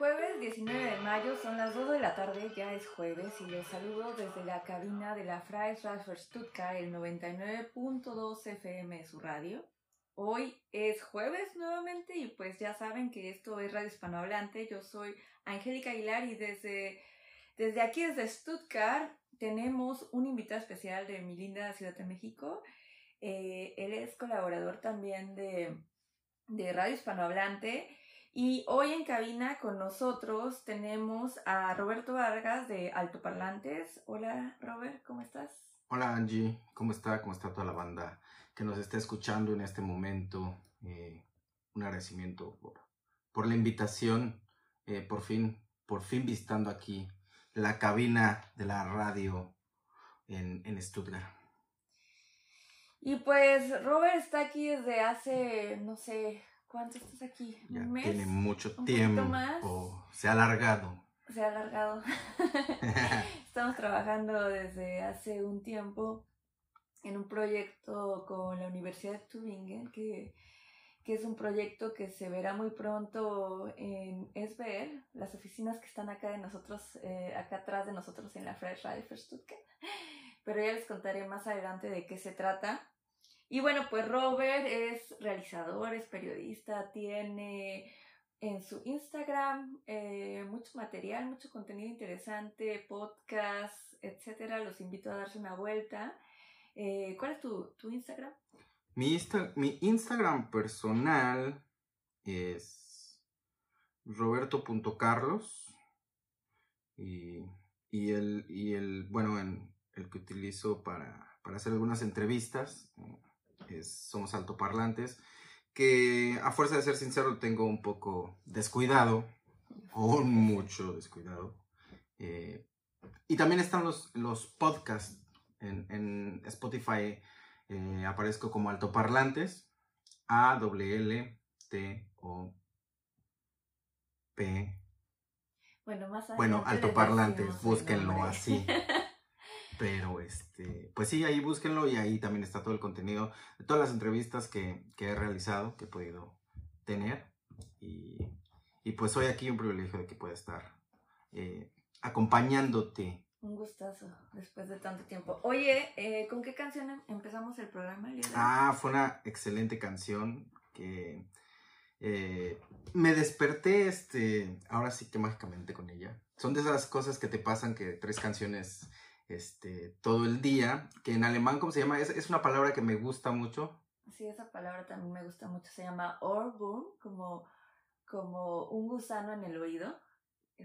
jueves 19 de mayo, son las 2 de la tarde, ya es jueves y los saludo desde la cabina de la Freies Radio Stuttgart, el 99.2 FM de su radio. Hoy es jueves nuevamente y pues ya saben que esto es Radio Hispanohablante. Yo soy Angélica Aguilar y desde, desde aquí, desde Stuttgart, tenemos un invitado especial de mi linda Ciudad de México. Eh, él es colaborador también de, de Radio Hispanohablante. Y hoy en cabina con nosotros tenemos a Roberto Vargas de Altoparlantes. Hola Robert, ¿cómo estás? Hola Angie, ¿cómo está? ¿Cómo está toda la banda que nos está escuchando en este momento? Eh, un agradecimiento por, por la invitación, eh, por fin, por fin visitando aquí la cabina de la radio en, en Stuttgart. Y pues Robert está aquí desde hace, no sé, ¿Cuánto estás aquí? Ya ¿Un mes? tiene mucho ¿Un tiempo. más? Se ha alargado. Se ha alargado. Estamos trabajando desde hace un tiempo en un proyecto con la Universidad de Tübingen, que, que es un proyecto que se verá muy pronto en SBL, las oficinas que están acá de nosotros, eh, acá atrás de nosotros en la Fresh für Stuttgart. Pero ya les contaré más adelante de qué se trata. Y bueno, pues Robert es realizador, es periodista, tiene en su Instagram eh, mucho material, mucho contenido interesante, podcast, etcétera. Los invito a darse una vuelta. Eh, ¿Cuál es tu, tu Instagram? Mi, Insta- mi Instagram personal es roberto.carlos y, y, el, y el, bueno, en- el que utilizo para, para hacer algunas entrevistas es Somos Altoparlantes, que a fuerza de ser sincero tengo un poco descuidado, o mucho descuidado. Eh, y también están los, los podcasts en, en Spotify. eh, aparezco como altoparlantes. A W L T O P. Bueno, más Bueno, altoparlantes, búsquenlo así. Pero este, pues sí, ahí búsquenlo y ahí también está todo el contenido de todas las entrevistas que, que he realizado, que he podido tener. Y, y pues hoy aquí un privilegio de que pueda estar eh, acompañándote. Un gustazo, después de tanto tiempo. Oye, eh, ¿con qué canción em- empezamos el programa el? Ah, fue una excelente canción que eh, me desperté, este, ahora sí que mágicamente con ella. Son de esas cosas que te pasan que tres canciones este, todo el día, que en alemán, ¿cómo se llama? Es, es una palabra que me gusta mucho. Sí, esa palabra también me gusta mucho. Se llama Orbun, como, como un gusano en el oído.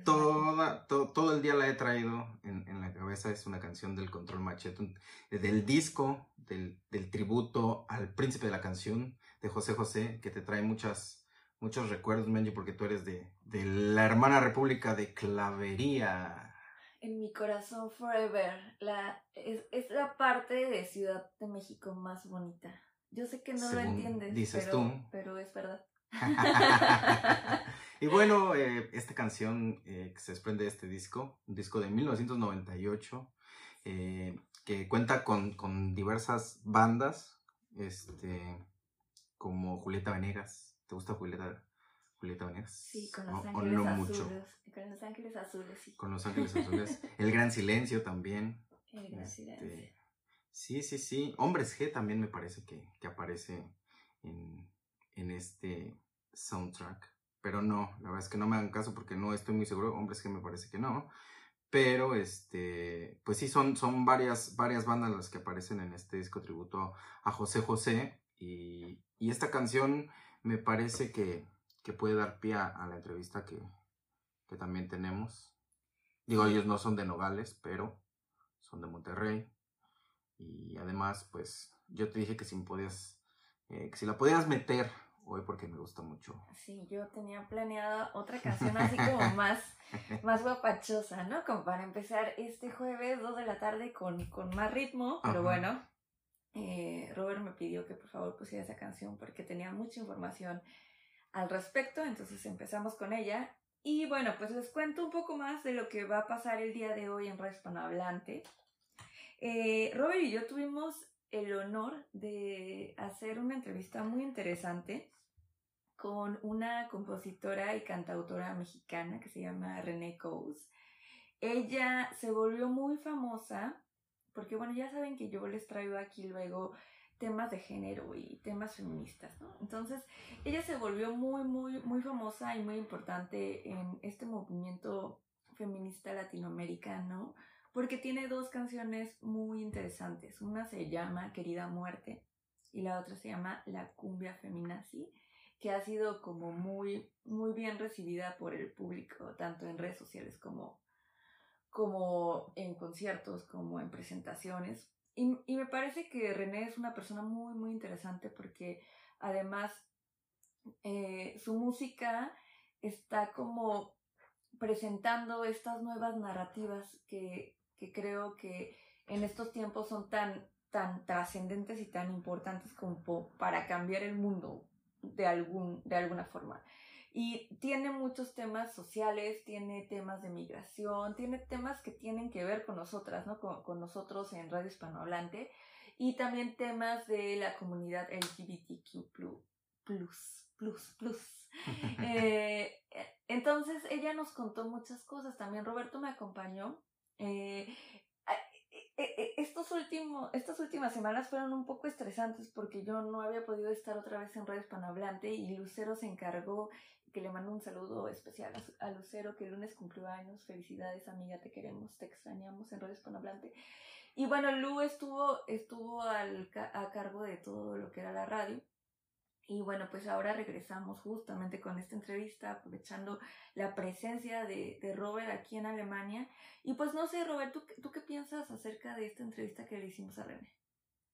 Toda, to- todo el día la he traído en, en la cabeza. Es una canción del Control Machete, un- del disco, del, del tributo al príncipe de la canción de José José, que te trae muchas, muchos recuerdos, Menji, porque tú eres de, de la hermana república de Clavería. En mi corazón forever. La, es, es la parte de Ciudad de México más bonita. Yo sé que no lo Según entiendes, dices pero, tú. pero es verdad. y bueno, eh, esta canción eh, que se desprende de este disco, un disco de 1998, eh, que cuenta con, con diversas bandas, este, como Julieta Venegas. ¿Te gusta Julieta, Sí, con los o ángeles no azules. mucho. Con los ángeles azules, sí. Con Los Ángeles Azules. El Gran Silencio también. El gran Este, silencio. sí, sí, sí. Hombres G también me parece que, que aparece en, en este soundtrack. Pero no, la verdad es que no me hagan caso porque no estoy muy seguro. Hombres G me parece que no. Pero este, pues sí, son, son varias, varias bandas las que aparecen en este disco tributo a José José. Y, y esta canción me parece que, que puede dar pie a, la entrevista que, que también tenemos. Digo, ellos no son de Nogales, pero son de Monterrey. Y además, pues, yo te dije que si me podías, eh, que si la podías meter hoy porque me gusta mucho. Sí, yo tenía planeada otra canción así como más, más guapachosa, ¿no? Como para empezar este jueves, 2 de la tarde, con, con más ritmo. Pero Ajá. bueno, eh, Robert me pidió que por favor pusiera esa canción porque tenía mucha información al respecto. Entonces empezamos con ella. Y bueno, pues les cuento un poco más de lo que va a pasar el día de hoy en Radio. Eh, Robert y yo tuvimos el honor de hacer una entrevista muy interesante con una compositora y cantautora mexicana que se llama René Coase. Ella se volvió muy famosa porque, bueno, ya saben que yo les traigo aquí luego temas de género y temas feministas, ¿no? Entonces, ella se volvió muy, muy, muy famosa y muy importante en este movimiento feminista latinoamericano porque tiene dos canciones muy interesantes. Una se llama Querida Muerte y la otra se llama La Cumbia Feminazi, que ha sido como muy, muy bien recibida por el público, tanto en redes sociales como, como en conciertos, como en presentaciones. Y, y me parece que René es una persona muy, muy interesante porque además eh, su música está como presentando estas nuevas narrativas que, que creo que en estos tiempos son tan, tan trascendentes y tan importantes como para cambiar el mundo de, algún, de alguna forma. Y tiene muchos temas sociales, tiene temas de migración, tiene temas que tienen que ver con nosotras, ¿no? Con, con nosotros en Radio Hispanohablante. Y también temas de la comunidad LGBTQ+. Plus, plus, plus. eh, entonces ella nos contó muchas cosas. También Roberto me acompañó eh, e, e, estos últimos, estas últimas semanas fueron un poco estresantes porque yo no había podido estar otra vez en Radio Hispanohablante y Lucero se encargó, que le mando un saludo especial a, Lucero que el lunes cumplió años. Felicidades amiga, te queremos, te extrañamos en Radio Hispanohablante. Y bueno, Lu estuvo, estuvo al, a cargo de todo lo que era la radio. Y bueno, pues ahora regresamos justamente con esta entrevista, aprovechando la presencia de, de Robert aquí en Alemania. Y pues no sé, Robert, ¿tú, ¿tú, qué piensas acerca de esta entrevista que le hicimos a René?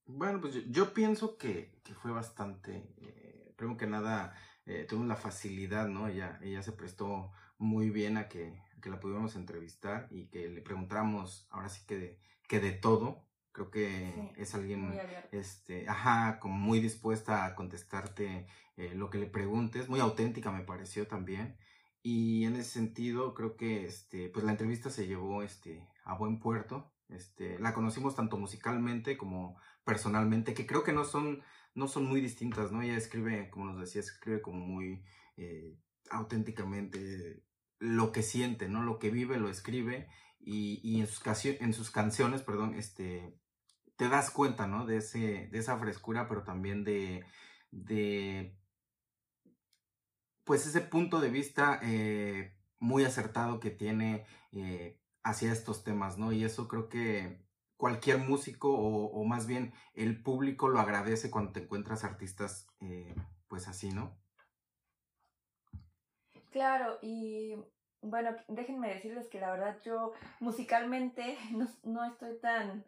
Bueno, pues yo, pienso que, que, fue bastante, eh, primero que nada, eh, tuvimos la facilidad, ¿no? Ella, ella se prestó muy bien a que, que la pudiéramos entrevistar y que le preguntáramos ahora sí que de, que de todo, Creo que es alguien, este, ajá, como muy dispuesta a contestarte eh, lo que le preguntes, muy auténtica me pareció también. Y en ese sentido, creo que, este, pues la entrevista se llevó, este, a buen puerto. Este, la conocimos tanto musicalmente como personalmente, que creo que no son, no son muy distintas, ¿no? Ella escribe, como nos decía, escribe como muy eh, auténticamente lo que siente, ¿no? Lo que vive, lo escribe y, y en, sus en sus canciones, perdón, este, te das cuenta, ¿no? De, ese, de esa frescura, pero también de, de pues ese punto de vista eh, muy acertado que tiene eh, hacia estos temas, ¿no? Y eso creo que cualquier músico o, más bien el público lo agradece cuando te encuentras artistas eh, pues así, ¿no? Claro, y bueno, déjenme decirles que la verdad yo musicalmente no estoy tan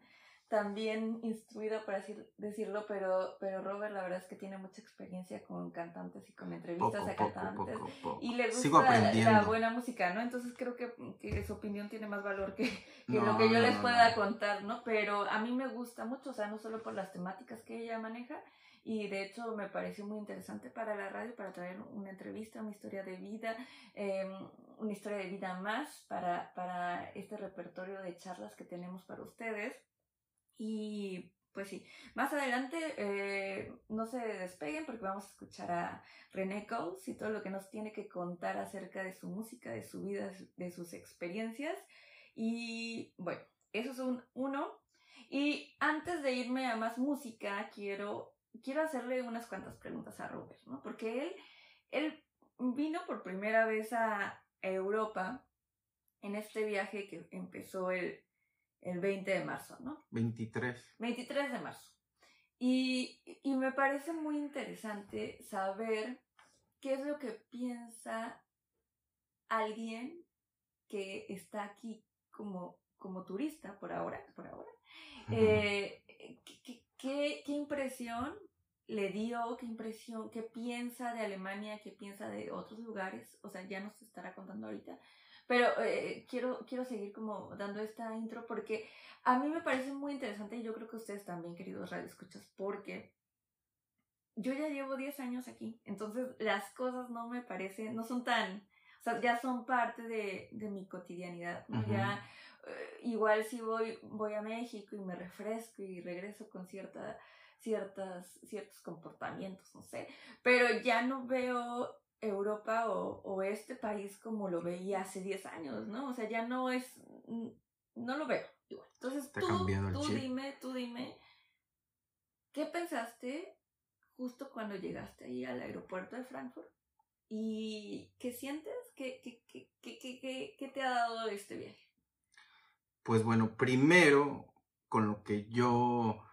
también instruido, por así decirlo, pero, pero Robert la verdad es que tiene mucha experiencia con cantantes y con entrevistas a cantantes. y le gusta la buena música, ¿no? Entonces creo que, que su opinión tiene más valor que, que lo que yo les pueda contar, ¿no? Pero a mí me gusta mucho, o sea, no solo por las temáticas que ella maneja, y de hecho me pareció muy interesante para la radio, para traer una entrevista, una historia de vida, eh, una historia de vida más para, para este repertorio de charlas que tenemos para ustedes. Y pues sí, más adelante eh, no se despeguen porque vamos a escuchar a René Coles y todo lo que nos tiene que contar acerca de su música, de su vida, de sus experiencias. Y bueno, eso es un uno. Y antes de irme a más música, quiero, quiero hacerle unas cuantas preguntas a Robert, ¿no? Porque él, él vino por primera vez a Europa en este viaje que empezó el el 20 de marzo, ¿no? 23. 23 de marzo. Y, y me parece muy interesante saber qué es lo que piensa alguien que está aquí como, como turista por ahora, por ahora. Eh, ¿qué, qué, qué, impresión le dio, qué impresión, qué piensa de Alemania, qué piensa de otros lugares? O sea, ya nos estará contando ahorita. Pero eh, quiero, quiero seguir como dando esta intro porque a mí me parece muy interesante y yo creo que ustedes también, queridos radioescuchas, porque yo ya llevo 10 años aquí, entonces las cosas no me parecen, no son tan, o sea, ya son parte de, de mi cotidianidad, ¿no? Ya, eh, igual si voy, voy a México y me refresco y regreso con cierta ciertas, ciertos comportamientos, no sé, pero ya no veo Europa o, este país como lo veía hace 10 años, ¿no? O sea, ya no es, no lo veo igual. Entonces tú, tú dime, tú dime, ¿qué pensaste justo cuando llegaste ahí al aeropuerto de Frankfurt? ¿Y qué sientes? ¿Qué, qué, qué, qué te ha dado este viaje? Pues bueno, primero, con lo que yo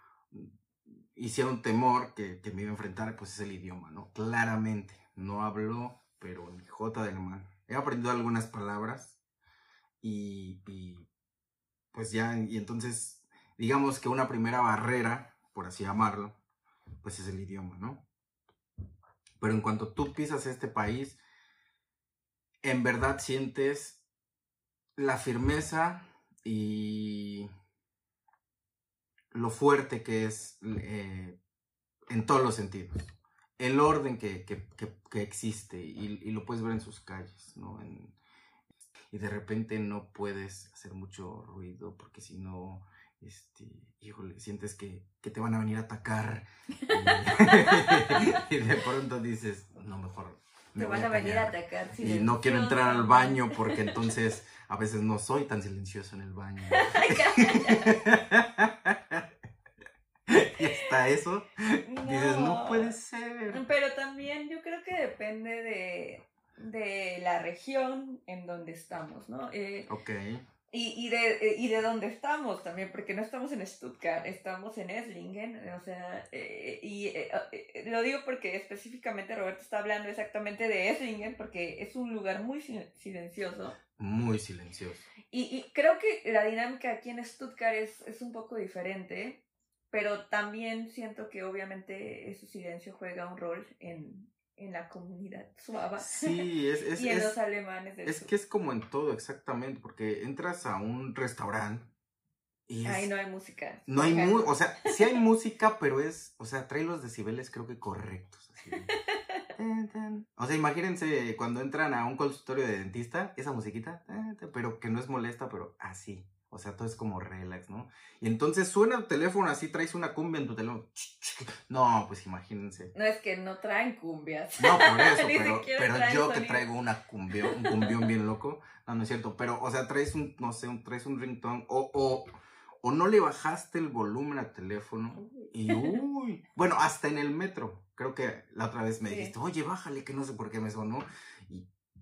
hiciera un temor que, me iba a enfrentar, pues es el idioma, ¿no? Claramente, no hablo, pero ni jota de alemán. He aprendido algunas palabras y, pues ya, y entonces, digamos que una primera barrera, por así llamarlo, pues es el idioma, ¿no? Pero en cuanto tú pisas este país, en verdad sientes la firmeza y lo fuerte que es eh, en todos los sentidos. El orden que, existe y, lo puedes ver en sus calles, ¿no? y de repente no puedes hacer mucho ruido porque si no, este, híjole, sientes que, te van a venir a atacar y, de pronto dices, no, mejor. Me te van a, venir a atacar. Y no quiero entrar al baño porque entonces a veces no soy tan silencioso en el baño. eso. Dices, no puede ser. Pero también yo creo que depende de, de la región en donde estamos, ¿no? Eh, ok. Y, y, de, y de dónde estamos también, porque no estamos en Stuttgart, estamos en Esslingen, o sea, eh, y eh, eh, lo digo porque específicamente Roberto está hablando exactamente de Esslingen, porque es un lugar muy silencioso. Muy silencioso. Y, y creo que la dinámica aquí en Stuttgart es, es un poco diferente, pero también siento que obviamente ese silencio juega un rol en, en la comunidad suava. Sí, es, es, y en los alemanes Es que es como en todo, exactamente, porque entras a un restaurante y Ahí no hay música. No hay música, o sea, sí hay música, pero es, o sea, trae los decibeles creo que correctos. Así. o sea, imagínense cuando entran a un consultorio de dentista, esa musiquita, pero que no es molesta, pero así. O sea, todo es como relax, ¿no? Y entonces suena el teléfono así, traes una cumbia en tu teléfono. No, pues imagínense. No es que no traen cumbias. No, por eso, pero, pero yo que traigo una cumbia, un cumbión bien loco. No, no es cierto. Pero, o sea, traes un, no sé, un, traes un ringtone o, o, o no le bajaste el volumen al teléfono. Y uy. Bueno, hasta en el metro. Creo que la otra vez me dijiste, oye, bájale, que no sé por qué me sonó.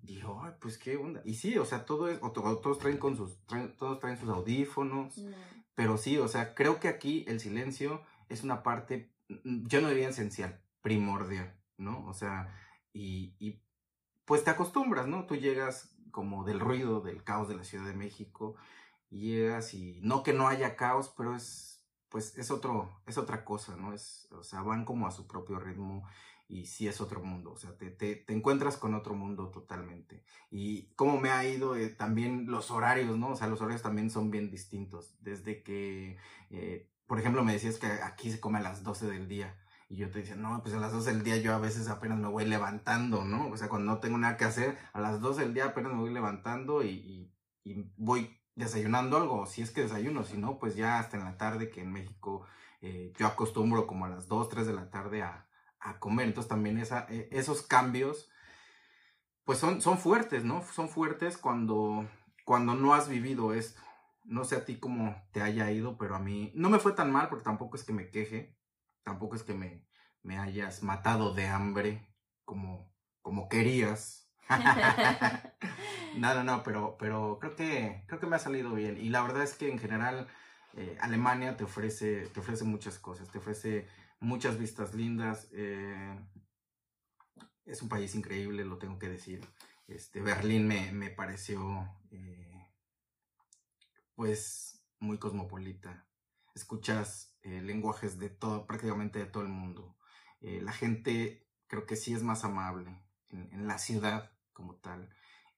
Y dijo, ay, pues qué onda. Y sí, o sea, todo es, o todos traen con sus, todos traen sus audífonos. Pero sí, o sea, creo que aquí el silencio es una parte, mm, yo no diría esencial, primordial, ¿no? O sea, y, y pues te acostumbras, ¿no? Tú llegas como del ruido, del caos de la Ciudad de México, y llegas y no que no haya caos, pero es, pues es otro, es otra cosa, ¿no? Es, o sea, van como a su propio ritmo y sí es otro mundo, o sea, te, te, encuentras con otro mundo totalmente. Y cómo me ha ido eh, también los horarios, ¿no? O sea, los horarios también son bien distintos. Desde que, eh, por ejemplo, me decías que aquí se come a las 12 del día. Y yo te decía, no, pues a las 12 del día yo a veces apenas me voy levantando, ¿no? O sea, cuando no tengo nada que hacer, a las 12 del día apenas me voy levantando y, y, voy desayunando algo, si es que desayuno, si no, pues ya hasta en la tarde, que en México eh, yo acostumbro como a las 2, 3 de la tarde a, a comer. Entonces también esa, e, esos cambios, pues son, son fuertes, ¿no? Son fuertes cuando, cuando no has vivido esto. No sé a ti cómo te haya ido, pero a mí no me fue tan mal porque tampoco es que me queje, tampoco es que me, me hayas matado de hambre como, como querías. no, no, no, pero, pero creo, que, creo que me ha salido bien. Y la verdad es que en general eh, Alemania te ofrece, te ofrece muchas cosas, te ofrece muchas vistas lindas. Eh, es un país increíble, lo tengo que decir. Este, Berlín me, me pareció eh, pues muy cosmopolita. Escuchas eh, lenguajes de todo, prácticamente de todo el mundo. la gente creo que sí es más amable en, la ciudad como tal.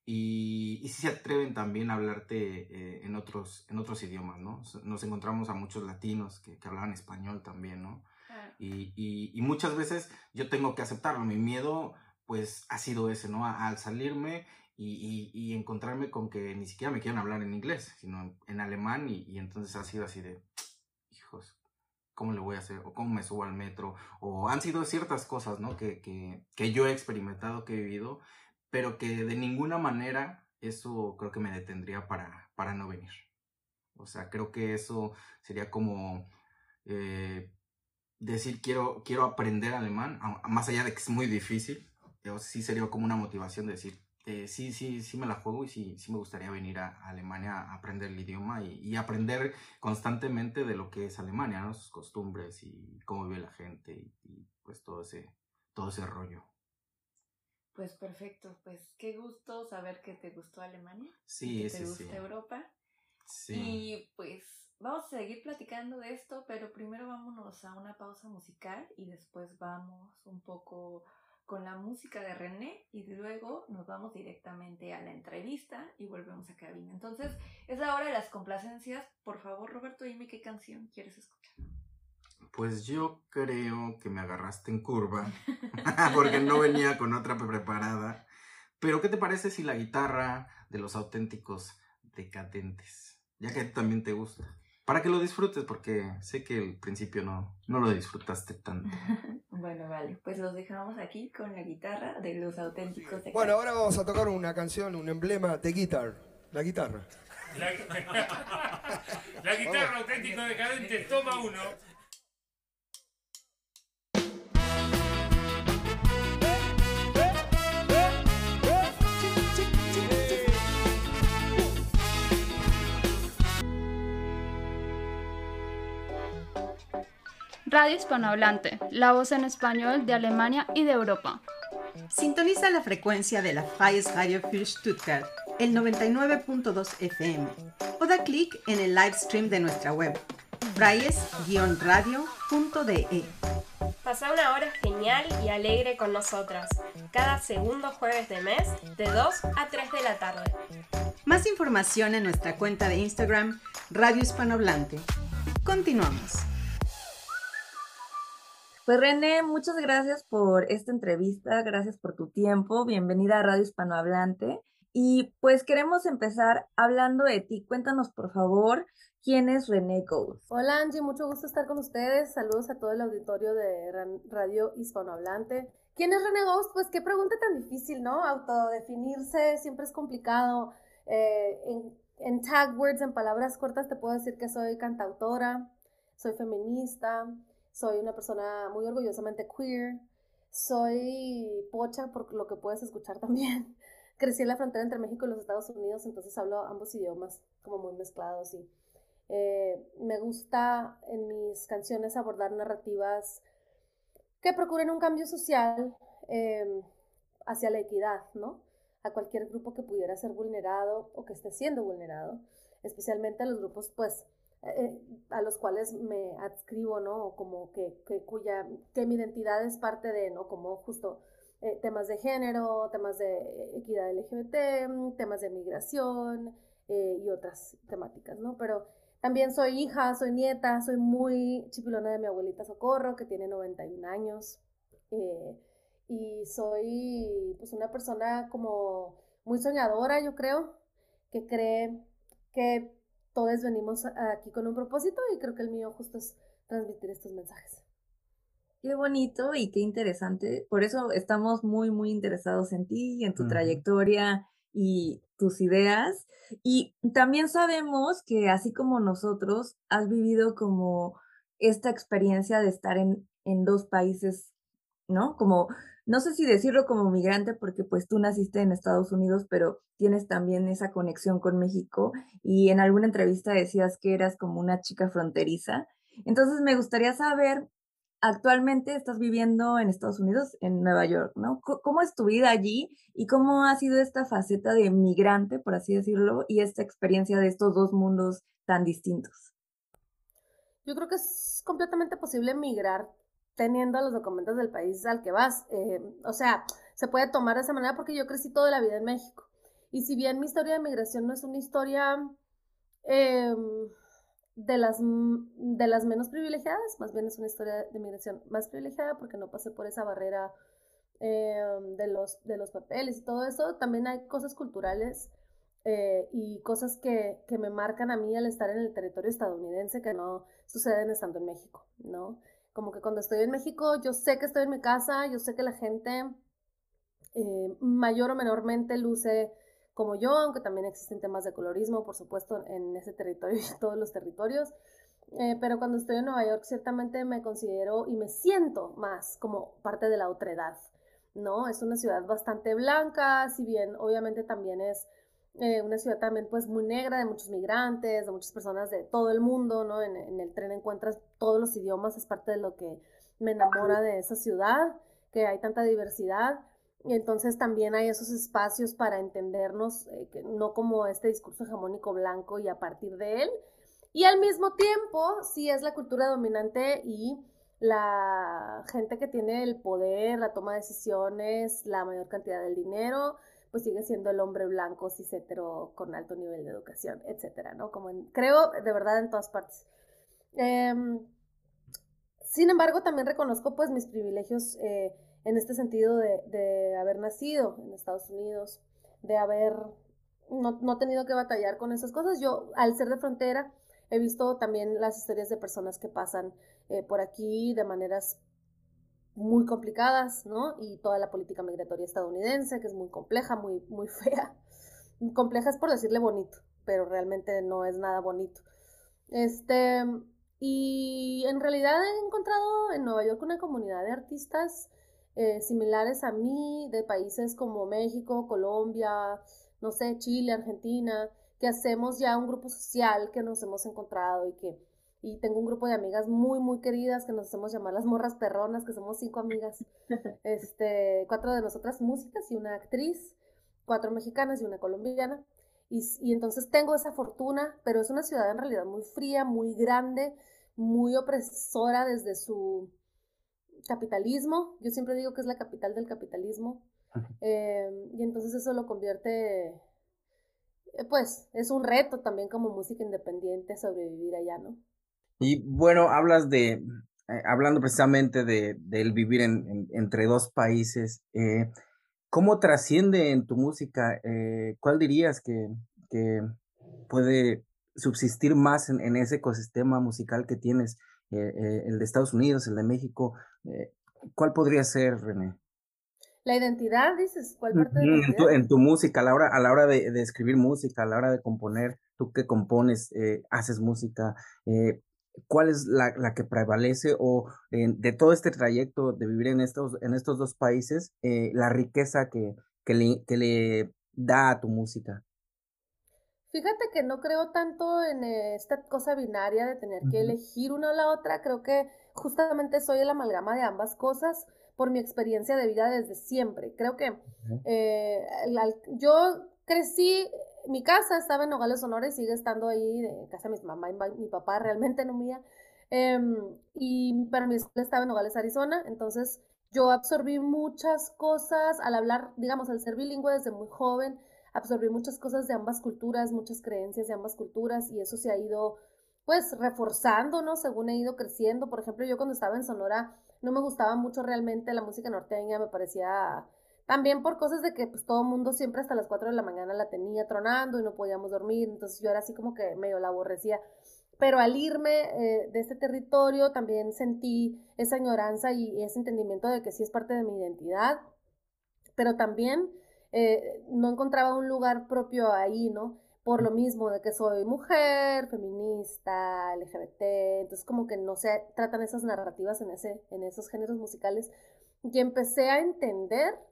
Y, y sí se atreven también a hablarte en, otros, en otros idiomas, ¿no? Nos encontramos a muchos latinos que, que hablaban español también, ¿no? Y, y, muchas veces yo tengo que aceptarlo. Mi miedo, pues, ha sido ese, ¿no? Al salirme y, y, encontrarme con que ni siquiera me quieran hablar en inglés, sino en alemán. Y, entonces ha sido así de, hijos, ¿cómo le voy a hacer? O cómo me subo al metro. O han sido ciertas cosas, ¿no? Que, que, que yo he experimentado, que he vivido, pero que de ninguna manera eso creo que me detendría para, para no venir. O sea, creo que eso sería como eh, decir quiero, quiero aprender alemán, más allá de que es muy difícil, sí sería como una motivación de decir, eh, sí, sí, sí me la juego y sí, sí me gustaría venir a, Alemania a aprender el idioma y, aprender constantemente de lo que es Alemania, ¿no? Sus costumbres y cómo vive la gente y, pues todo ese, todo ese rollo. Pues perfecto, pues qué gusto saber que te gustó Alemania. Sí, que te gusta Europa. Sí. Y pues vamos a seguir platicando de esto, pero primero vámonos a una pausa musical y después vamos un poco con la música de René y luego nos vamos directamente a la entrevista y volvemos a cabina. Entonces, es la hora de las complacencias. Por favor, Roberto, dime qué canción quieres escuchar. Pues yo creo que me agarraste en curva, porque no venía con otra preparada. Pero, ¿qué te parece si la guitarra de los auténticos decadentes? Ya que también te gusta para que lo disfrutes, porque sé que el principio no, no lo disfrutaste tanto. bueno, vale, pues los dejamos aquí con la guitarra de los auténticos. Bueno, ahora vamos a tocar una canción, un emblema de guitar, la guitarra. La, la guitarra auténtico decadente, toma uno. Radio Hispanohablante, la voz en español de Alemania y de Europa. Sintoniza la frecuencia de la Freies Radio für Stuttgart, el 99.2 FM, o da clic en el live stream de nuestra web, freies-radio.de. Pasa una hora genial y alegre con nosotras, cada segundo jueves de mes, de 2 a 3 de la tarde. Más información en nuestra cuenta de Instagram, Radio Hispanohablante. Continuamos. Pues René, muchas gracias por esta entrevista, gracias por tu tiempo, bienvenida a Radio Hispanohablante. Y pues queremos empezar hablando de ti. Cuéntanos, por favor, quién es René Ghost. Hola Angie, mucho gusto estar con ustedes. Saludos a todo el auditorio de Radio Hispanohablante. ¿Quién es René Ghost? Pues qué pregunta tan difícil, ¿no? Autodefinirse siempre es complicado. Eh, en, en tag words, en palabras cortas, te puedo decir que soy cantautora, soy feminista, soy una persona muy orgullosamente queer, soy pocha por lo que puedes escuchar también. Crecí en la frontera entre México y los Estados Unidos, entonces hablo ambos idiomas como muy mezclados y eh, me gusta en mis canciones abordar narrativas que procuren un cambio social em, hacia la equidad, ¿no? A cualquier grupo que pudiera ser vulnerado o que esté siendo vulnerado, especialmente a los grupos, pues, eh, a los cuales me adscribo, ¿no? Como que, que, cuya, que mi identidad es parte de, ¿no? Como justo eh, temas de género, temas de equidad LGBT, temas de migración eh, y otras temáticas, ¿no? Pero también soy hija, soy nieta, soy muy chipilona de mi abuelita Socorro, que tiene 91 años. y soy, pues, una persona como muy soñadora, yo creo, que cree que todos venimos aquí con un propósito y creo que el mío justo es transmitir estos mensajes. Qué bonito y qué interesante. Por eso estamos muy, muy interesados en ti, en tu trayectoria y tus ideas. Y también sabemos que así como nosotros, has vivido como esta experiencia de estar en, en dos países, ¿no? Como no sé si decirlo como migrante porque pues tú naciste en Estados Unidos, pero tienes también esa conexión con México y en alguna entrevista decías que eras como una chica fronteriza. Entonces me gustaría saber, actualmente estás viviendo en Estados Unidos, en Nueva York, ¿no? ¿Cómo es tu vida allí y cómo ha sido esta faceta de migrante, por así decirlo, y esta experiencia de estos dos mundos tan distintos? Yo creo que es completamente posible migrar teniendo los documentos del país al que vas. Eh, o sea, se puede tomar de esa manera porque yo crecí toda la vida en México. Y si bien mi historia de migración no es una historia em, de, las, de las menos privilegiadas, más bien es una historia de migración más privilegiada porque no pasé por esa barrera em, de, los, de los papeles y todo eso, también hay cosas culturales eh, y cosas que, que, me marcan a mí al estar en el territorio estadounidense que no suceden estando en México, ¿no? Como que cuando estoy en México, yo sé que estoy en mi casa, yo sé que la gente eh, mayor o menormente luce como yo, aunque también existen temas de colorismo, por supuesto, en ese territorio y en todos los territorios. Eh, pero cuando estoy en Nueva York, ciertamente me considero y me siento más como parte de la otra edad, ¿no? Es una ciudad bastante blanca, si bien obviamente también es eh, una ciudad también pues muy negra, de muchos migrantes, de muchas personas de todo el mundo, ¿no? En, el tren encuentras todos los idiomas, es parte de lo que me enamora de esa ciudad, que hay tanta diversidad. Y entonces también hay esos espacios para entendernos, eh, que no como este discurso hegemónico blanco y a partir de él. Y al mismo tiempo, sí es la cultura dominante y la gente que tiene el poder, la toma de decisiones, la mayor cantidad del dinero, pues sigue siendo el hombre blanco, cis con alto nivel de educación, etcétera, ¿no? Como creo de verdad en todas partes. Em, sin embargo, también reconozco pues mis privilegios eh, en este sentido de, haber nacido en Estados Unidos, de haber no, tenido que batallar con esas cosas. Yo, al ser de frontera, he visto también las historias de personas que pasan eh, por aquí de maneras muy complicadas, ¿no? Y toda la política migratoria estadounidense, que es muy compleja, muy, muy fea. Compleja es por decirle bonito, pero realmente no es nada bonito. Este, y en realidad he encontrado en Nueva York una comunidad de artistas eh, similares a mí, de países como México, Colombia, no sé, Chile, Argentina, que hacemos ya un grupo social que nos hemos encontrado y que y tengo un grupo de amigas muy, muy queridas que nos hacemos llamar las morras perronas, que somos cinco amigas, este, cuatro de nosotras músicas y una actriz, cuatro mexicanas y una colombiana. Y, y, entonces tengo esa fortuna, pero es una ciudad en realidad muy fría, muy grande, muy opresora desde su capitalismo. Yo siempre digo que es la capital del capitalismo. Em, y entonces eso lo convierte, eh, pues, es un reto también como música independiente sobrevivir allá, ¿no? Y bueno, hablas de, eh, hablando precisamente de, del vivir en, entre dos países, eh, ¿cómo trasciende en tu música? ¿Cuál dirías que, que, puede subsistir más en, en, ese ecosistema musical que tienes? el de Estados Unidos, el de México, eh, ¿Cuál podría ser, René? La identidad, dices, ¿cuál parte de en, tu, en tu música, a la hora, a la hora de, escribir música, a la hora de componer, tú que compones, eh, haces música, eh, ¿cuál es la, la, que prevalece o de todo este trayecto de vivir en estos, en estos dos países, la riqueza que, que, le, que le da a tu música? Fíjate que no creo tanto en esta cosa binaria de tener que elegir una o la otra, creo que justamente soy el amalgama de ambas cosas por mi experiencia de vida desde siempre. Creo que eh, yo crecí, mi casa estaba en Nogales, Sonora y sigue estando ahí, de casa de mi mamá y mi papá, realmente no mía. Em, y, pero mi escuela estaba en Nogales, Arizona, entonces yo absorbí muchas cosas al hablar, digamos, al ser bilingüe desde muy joven absorbí muchas cosas de ambas culturas, muchas creencias de ambas culturas y eso se ha ido pues reforzando, ¿no? Según he ido creciendo. Por ejemplo, yo cuando estaba en Sonora no me gustaba mucho realmente la música norteña, me parecía también por cosas de que pues todo el mundo siempre hasta las 4 de la mañana la tenía tronando y no podíamos dormir, entonces yo era así como que medio la aborrecía. Pero al irme eh, de este territorio también sentí esa añoranza y ese entendimiento de que sí es parte de mi identidad, pero también eh, no encontraba un lugar propio ahí, ¿no? Por lo mismo de que soy mujer, feminista, LGBT, entonces como que no se tratan esas narrativas en, ese, en esos géneros musicales. Y empecé a entender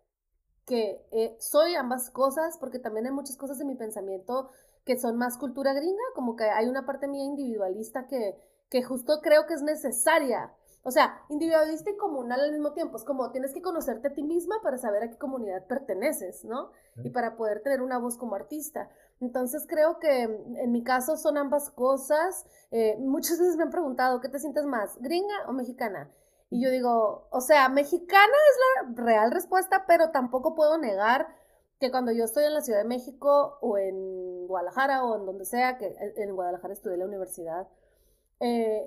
que eh, soy ambas cosas, porque también hay muchas cosas de mi pensamiento que son más cultura gringa, como que hay una parte mía individualista que, que justo creo que es necesaria o sea, individualista y comunal al mismo tiempo. Es como tienes que conocerte a ti misma para saber a qué comunidad perteneces, ¿no? Y para poder tener una voz como artista. Entonces creo que en mi caso son ambas cosas. Eh, muchas veces me han preguntado, ¿qué te sientes más, gringa o mexicana? Y yo digo, o sea, mexicana es la real respuesta, pero tampoco puedo negar que cuando yo estoy en la Ciudad de México o en Guadalajara o en donde sea, que en Guadalajara estudié la universidad, eh,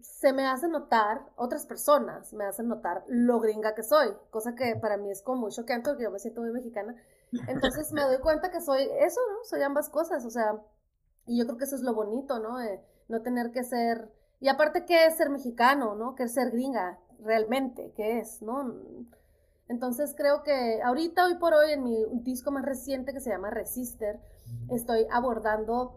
se me hace notar, otras personas me hacen notar lo gringa que soy, cosa que para mí es como muy choqueante porque yo me siento muy mexicana. Entonces me doy cuenta que soy eso, ¿no? Soy ambas cosas, o sea, y yo creo que eso es lo bonito, ¿no? no tener que ser Y aparte, ¿qué es ser mexicano, no? ¿Qué es ser gringa realmente? ¿Qué es, no? Entonces creo que ahorita, hoy por hoy, en mi disco más reciente que se llama Resister, estoy abordando,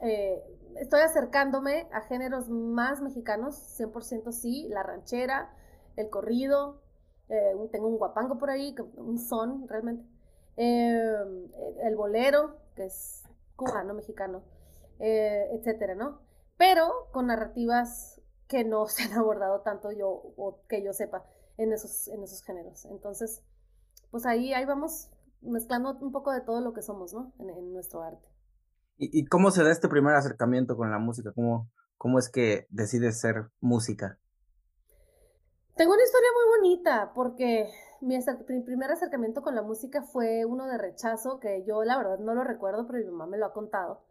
eh, estoy acercándome a géneros más mexicanos, 100% sí, la ranchera, el corrido, eh, tengo un guapango por ahí, un son realmente, eh, el bolero, que es cubano, mexicano, etcétera, ¿no? Pero con narrativas que no se han abordado tanto yo, o que yo sepa, en esos, en esos géneros. Entonces, pues ahí, ahí vamos mezclando un poco de todo lo que somos, ¿no? En, nuestro arte. ¿Y, cómo se da este primer acercamiento con la música? ¿Cómo, cómo es que decides ser música? Tengo una historia muy bonita porque mi, primer acercamiento con la música fue uno de rechazo que yo la verdad no lo recuerdo, pero mi mamá me lo ha contado,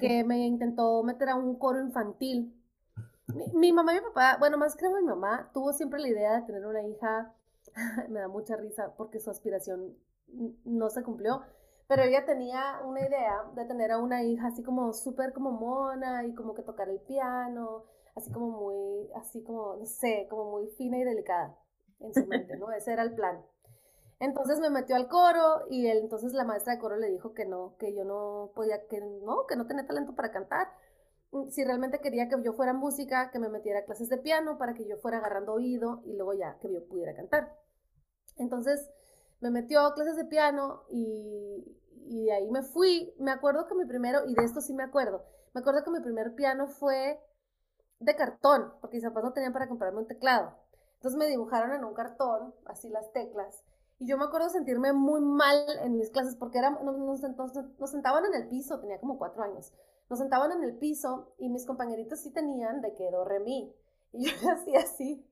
que me intentó meter a un coro infantil. Mi, mi, mamá y mi papá, bueno, más creo mi mamá, tuvo siempre la idea de tener una hija, me da mucha risa porque su aspiración no se cumplió, pero ella tenía una idea de tener a una hija así como súper como mona y como que tocar el piano, así como muy, así como, no sé, como muy fina y delicada en su mente, ¿no? Ese era el plan. Entonces me metió al coro y él, entonces la maestra de coro le dijo que no, que yo no podía, que no, que no tenía talento para cantar. Si realmente quería que yo fuera música, que me metiera a clases de piano para que yo fuera agarrando oído y luego ya que yo pudiera cantar. Entonces, me metió a clases de piano y, y de ahí me fui. Me acuerdo que mi primero, y de esto sí me acuerdo, me acuerdo que mi primer piano fue de cartón, porque mis papás no tenían para comprarme un teclado. Entonces me dibujaron en un cartón, así las teclas. Y yo me acuerdo sentirme muy mal en mis clases porque era, nos, nos, sentaban en el piso, tenía como cuatro años. Nos sentaban en el piso y mis compañeritos sí tenían de que do, re, mi. Y yo hacía así.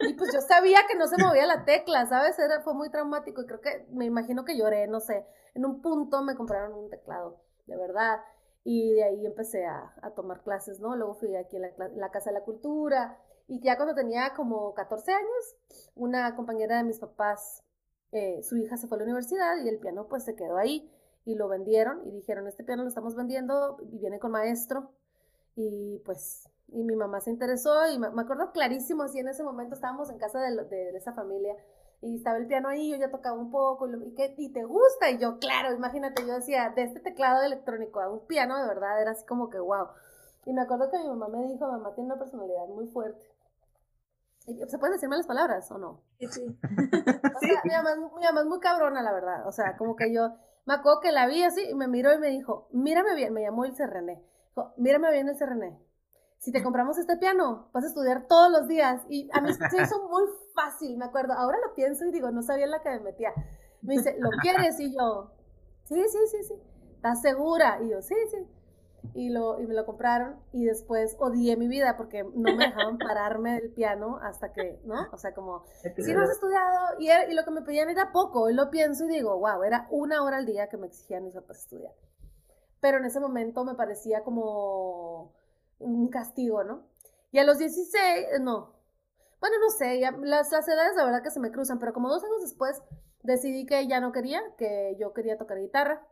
Y pues yo sabía que no se movía la tecla, ¿sabes? Era, fue muy traumático y creo que me imagino que lloré, no sé. En un punto me compraron un teclado, de verdad. Y de ahí empecé a, a tomar clases, ¿no? Luego fui aquí a la, Casa de la Cultura. Y ya cuando tenía como 14 años, una compañera de mis papás, eh, su hija se fue a la universidad y el piano pues se quedó ahí. Y lo vendieron y dijeron, este piano lo estamos vendiendo y viene con maestro. Y pues y mi mamá se interesó y me, acuerdo clarísimo, así en ese momento estábamos en casa de, de, esa familia y estaba el piano ahí, yo ya tocaba un poco, y, ¿qué, ¿y te gusta? Y yo, claro, imagínate, yo decía, de este teclado electrónico a un piano de verdad, era así como que wow. Y me acuerdo que mi mamá me dijo, mamá tiene una personalidad muy fuerte. ¿Se pueden decir malas palabras o no? Sí, sí. o sea, mi, mamá, mi mamá es muy cabrona, la verdad. O sea, como que yo me acuerdo que la vi así y me miró y me dijo, mírame bien, me llamó el René. Dijo, mírame bien el René si te compramos este piano, vas a estudiar todos los días. Y a mí se hizo muy fácil, me acuerdo. Ahora lo pienso y digo, no sabía en la que me metía. Me dice, ¿lo quieres? Y yo, sí, sí, sí, sí. ¿Estás segura? Y yo, sí, sí. Y, lo, y me lo compraron y después odié mi vida porque no me dejaban pararme del piano hasta que, ¿no? O sea, como, si no has estudiado y, y, lo que me pedían era poco, y lo pienso y digo, wow, era una hora al día que me exigían mis papás estudiar. Pero en ese momento me parecía como, un castigo, ¿no? Y a los 16, eh, no. Bueno, no sé, las, las edades la verdad que se me cruzan, pero como dos años después decidí que ya no quería, que yo quería tocar guitarra.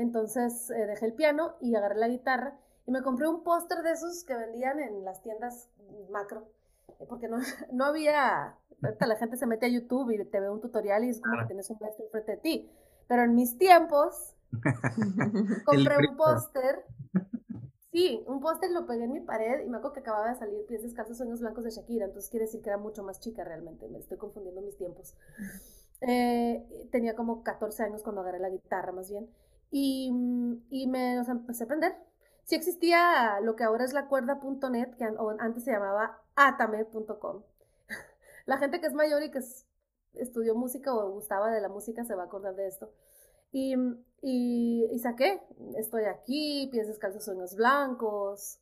Entonces eh, dejé el piano y agarré la guitarra y me compré un póster de esos que vendían en las tiendas macro, eh, porque no, no había, ahorita la gente se mete a YouTube y te ve un tutorial y es como que tienes un maestro enfrente de ti, pero en mis tiempos compré un póster Sí, un póster lo pegué en mi pared y me acuerdo que acababa de salir Pies Descalzos, Sueños Blancos de Shakira, entonces quiere decir que era mucho más chica realmente, me estoy confundiendo mis tiempos. Eh, tenía como 14 años cuando agarré la guitarra más bien y, y me empecé a aprender. Sí existía lo que ahora es la cuerda.net, que antes se llamaba atame.com. La gente que es mayor y que estudió música o gustaba de la música se va a acordar de esto. Y, y, saqué, estoy aquí, pies descalzos, sueños blancos,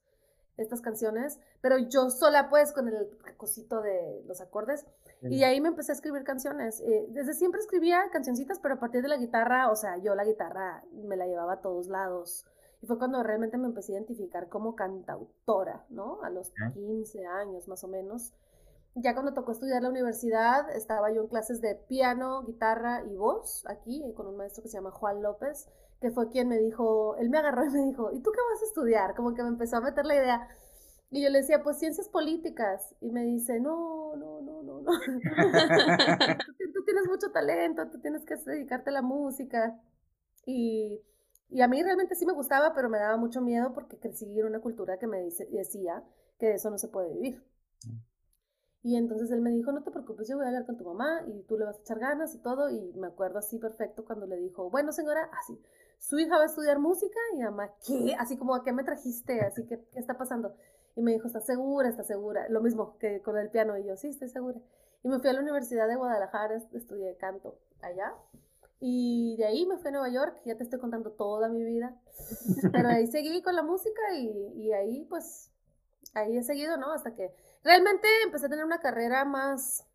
estas canciones, pero yo sola pues con el cosito de los acordes. Y ahí me empecé a escribir canciones. Eh, desde siempre escribía cancioncitas, pero a partir de la guitarra, o sea, yo la guitarra me la llevaba a todos lados. Y fue cuando realmente me empecé a identificar como cantautora, ¿no? A los 15 años más o menos ya cuando tocó estudiar la universidad, estaba yo en clases de piano, guitarra y voz aquí con un maestro que se llama Juan López, que fue quien me dijo, él me agarró y me dijo, ¿y tú qué vas a estudiar? Como que me empezó a meter la idea. Y yo le decía, pues ciencias políticas. Y me dice, no, no, no, no, no. tú tienes mucho talento, tú tienes que dedicarte a la música. Y, y, a mí realmente sí me gustaba, pero me daba mucho miedo porque crecí en una cultura que me dice, decía que de eso no se puede vivir. Y entonces él me dijo, no te preocupes, yo voy a hablar con tu mamá y tú le vas a echar ganas y todo. Y me acuerdo así perfecto cuando le dijo, bueno señora, así, su hija va a estudiar música y mamá, ¿qué? Así como, ¿a qué me trajiste? Así que, ¿qué está pasando? Y me dijo, ¿estás segura? ¿Estás segura? Lo mismo que con el piano. Y yo, sí, estoy segura. Y me fui a la Universidad de Guadalajara, estudié canto allá. Y de ahí me fui a Nueva York, ya te estoy contando toda mi vida. Pero ahí seguí con la música y, y ahí pues, ahí he seguido, ¿no? Hasta que realmente empecé a tener una carrera más,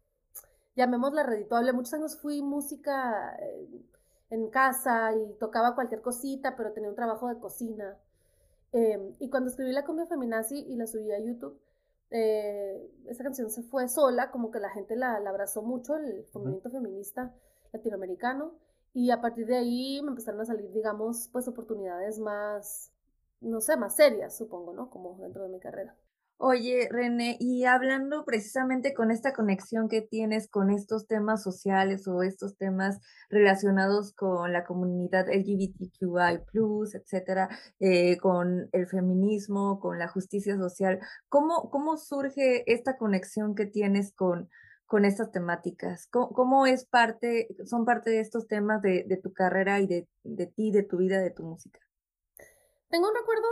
llamémosla redituable. Muchos años fui música eh, en casa y tocaba cualquier cosita, pero tenía un trabajo de cocina. Em, y cuando escribí la cumbia feminazi y la subí a YouTube, eh, esa canción se fue sola, como que la gente la, abrazó mucho, el movimiento feminista latinoamericano, y a partir de ahí me empezaron a salir, digamos, pues oportunidades más, no sé, más serias, supongo, ¿no? Como dentro de mi carrera. Oye, René, y hablando precisamente con esta conexión que tienes con estos temas sociales o estos temas relacionados con la comunidad LGBTQI, etcétera, eh, con el feminismo, con la justicia social, ¿cómo, cómo surge esta conexión que tienes con, con estas temáticas? ¿Cómo, es parte, son parte de estos temas de, de tu carrera y de, de ti, de tu vida, de tu música? Tengo un recuerdo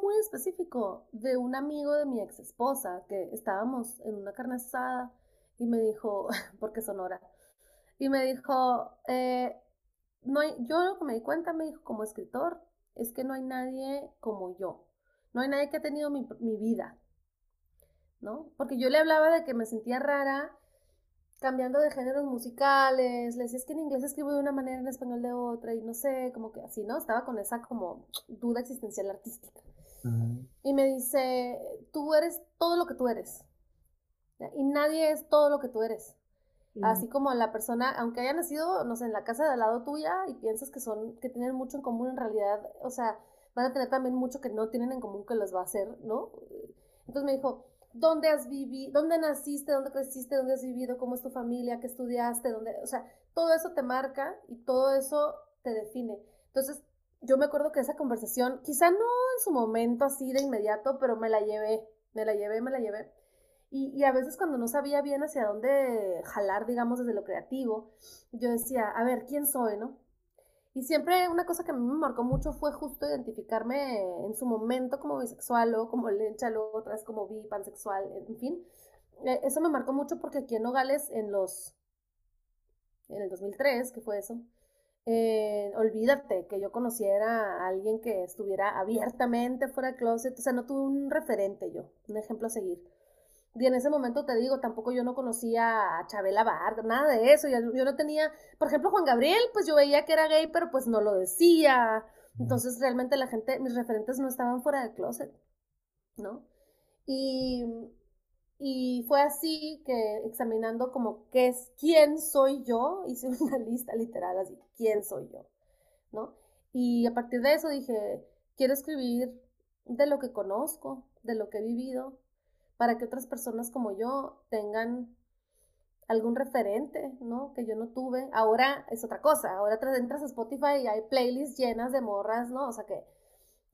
muy específico de un amigo de mi ex esposa que estábamos en una carne asada y me dijo, porque Sonora, y me dijo, eh, no hay, yo lo que me di cuenta, me dijo, como escritor, es que no hay nadie como yo, no hay nadie que ha tenido mi, mi vida, ¿no? Porque yo le hablaba de que me sentía rara cambiando de géneros musicales, le decía es que en inglés escribo de una manera, en español de otra, y no sé, como que así, ¿no? Estaba con esa como duda existencial artística. Y me dice, tú eres todo lo que tú eres. Y nadie es todo lo que tú eres. Así como la persona, aunque haya nacido, no sé, en la casa de al lado tuya y piensas que son, que tienen mucho en común, en realidad, o sea, van a tener también mucho que no tienen en común que los va a hacer, ¿no? Entonces me dijo, dónde has vivido, dónde naciste, dónde creciste, dónde has vivido, cómo es tu familia, qué estudiaste, dónde, o sea, todo eso te marca y todo eso te define. Entonces, yo me acuerdo que esa conversación, quizá no en su momento así de inmediato, pero me la llevé, me la llevé, me la llevé. Y, y, a veces cuando no sabía bien hacia dónde jalar, digamos, desde lo creativo, yo decía, a ver, ¿quién soy, no? Y siempre una cosa que a mí me marcó mucho fue justo identificarme en su momento como bisexual, o como lencha, luego otras como bi, pansexual, en fin. Eh, eso me marcó mucho porque aquí en Nogales, en los. en el 2003, que fue eso, eh, olvídate que yo conociera a alguien que estuviera abiertamente fuera del closet, o sea, no tuve un referente yo, un ejemplo a seguir. Y en ese momento te digo, tampoco yo no conocía a Chabela Vargas, nada de eso. Yo no tenía, por ejemplo, Juan Gabriel, pues yo veía que era gay, pero pues no lo decía. Entonces realmente la gente, mis referentes no estaban fuera del closet, ¿no? Y, y fue así que examinando como qué es, quién soy yo, hice una lista literal así, quién soy yo, ¿no? Y a partir de eso dije, quiero escribir de lo que conozco, de lo que he vivido, para que otras personas como yo tengan algún referente, ¿no? Que yo no tuve. Ahora es otra cosa. Ahora entras a Spotify y hay playlists llenas de morras, ¿no? O sea, que,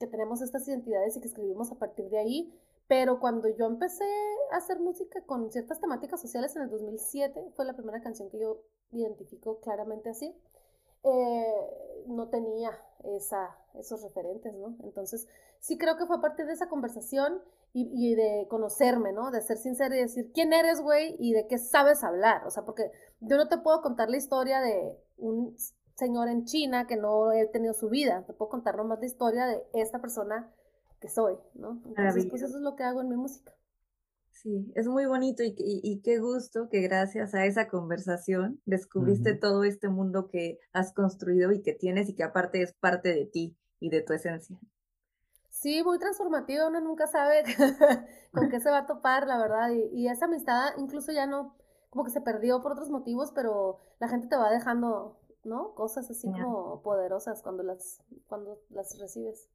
que tenemos estas identidades y que escribimos a partir de ahí. Pero cuando yo empecé a hacer música con ciertas temáticas sociales en el 2007, fue la primera canción que yo identifico claramente así, eh, no tenía esa, esos referentes, ¿no? Entonces, sí creo que fue a partir de esa conversación y, de conocerme, ¿no? De ser sincera y decir quién eres, güey, y de qué sabes hablar. O sea, porque yo no te puedo contar la historia de un señor en China que no he tenido su vida. Te puedo contar nomás la historia de esta persona que soy, ¿no? Entonces, pues eso es lo que hago en mi música. Sí, es muy bonito y, y, qué gusto que gracias a esa conversación descubriste todo este mundo que has construido y que tienes y que aparte es parte de ti y de tu esencia. Sí, muy transformativa, uno nunca sabe con qué se va a topar, la verdad. Y, esa amistad incluso ya no, como que se perdió por otros motivos, pero la gente te va dejando, ¿no? Cosas así como poderosas cuando las, cuando las recibes.